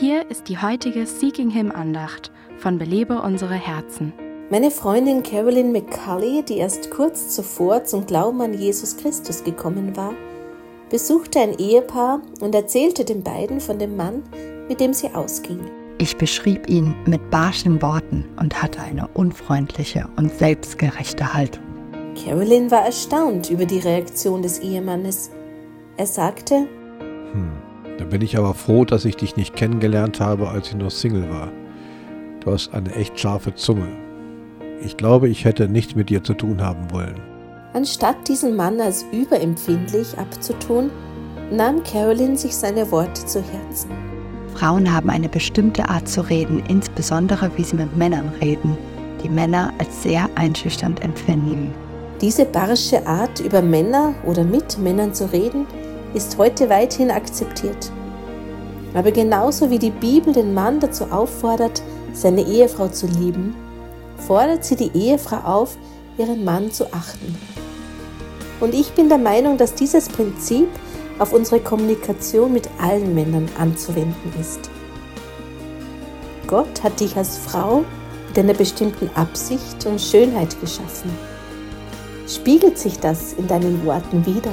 Hier ist die heutige Seeking Him Andacht von Belebe unsere Herzen. Meine Freundin Carolyn McCulley, die erst kurz zuvor zum Glauben an Jesus Christus gekommen war, besuchte ein Ehepaar und erzählte den beiden von dem Mann, mit dem sie ausging. Ich beschrieb ihn mit barschen Worten und hatte eine unfreundliche und selbstgerechte Haltung. Carolyn war erstaunt über die Reaktion des Ehemannes. Er sagte, hm, da bin ich aber froh, dass ich dich nicht kennengelernt habe, als ich noch Single war. Du hast eine echt scharfe Zunge. Ich glaube, ich hätte nichts mit dir zu tun haben wollen. Anstatt diesen Mann als überempfindlich abzutun, nahm Carolyn sich seine Worte zu Herzen. Frauen haben eine bestimmte Art zu reden, insbesondere wie sie mit Männern reden, die Männer als sehr einschüchternd empfinden. Diese barsche Art, über Männer oder mit Männern zu reden, ist heute weithin akzeptiert. Aber genauso wie die Bibel den Mann dazu auffordert, seine Ehefrau zu lieben, fordert sie die Ehefrau auf, ihren Mann zu achten. Und ich bin der Meinung, dass dieses Prinzip auf unsere Kommunikation mit allen Männern anzuwenden ist. Gott hat dich als Frau mit einer bestimmten Absicht und Schönheit geschaffen. Spiegelt sich das in deinen Worten wieder?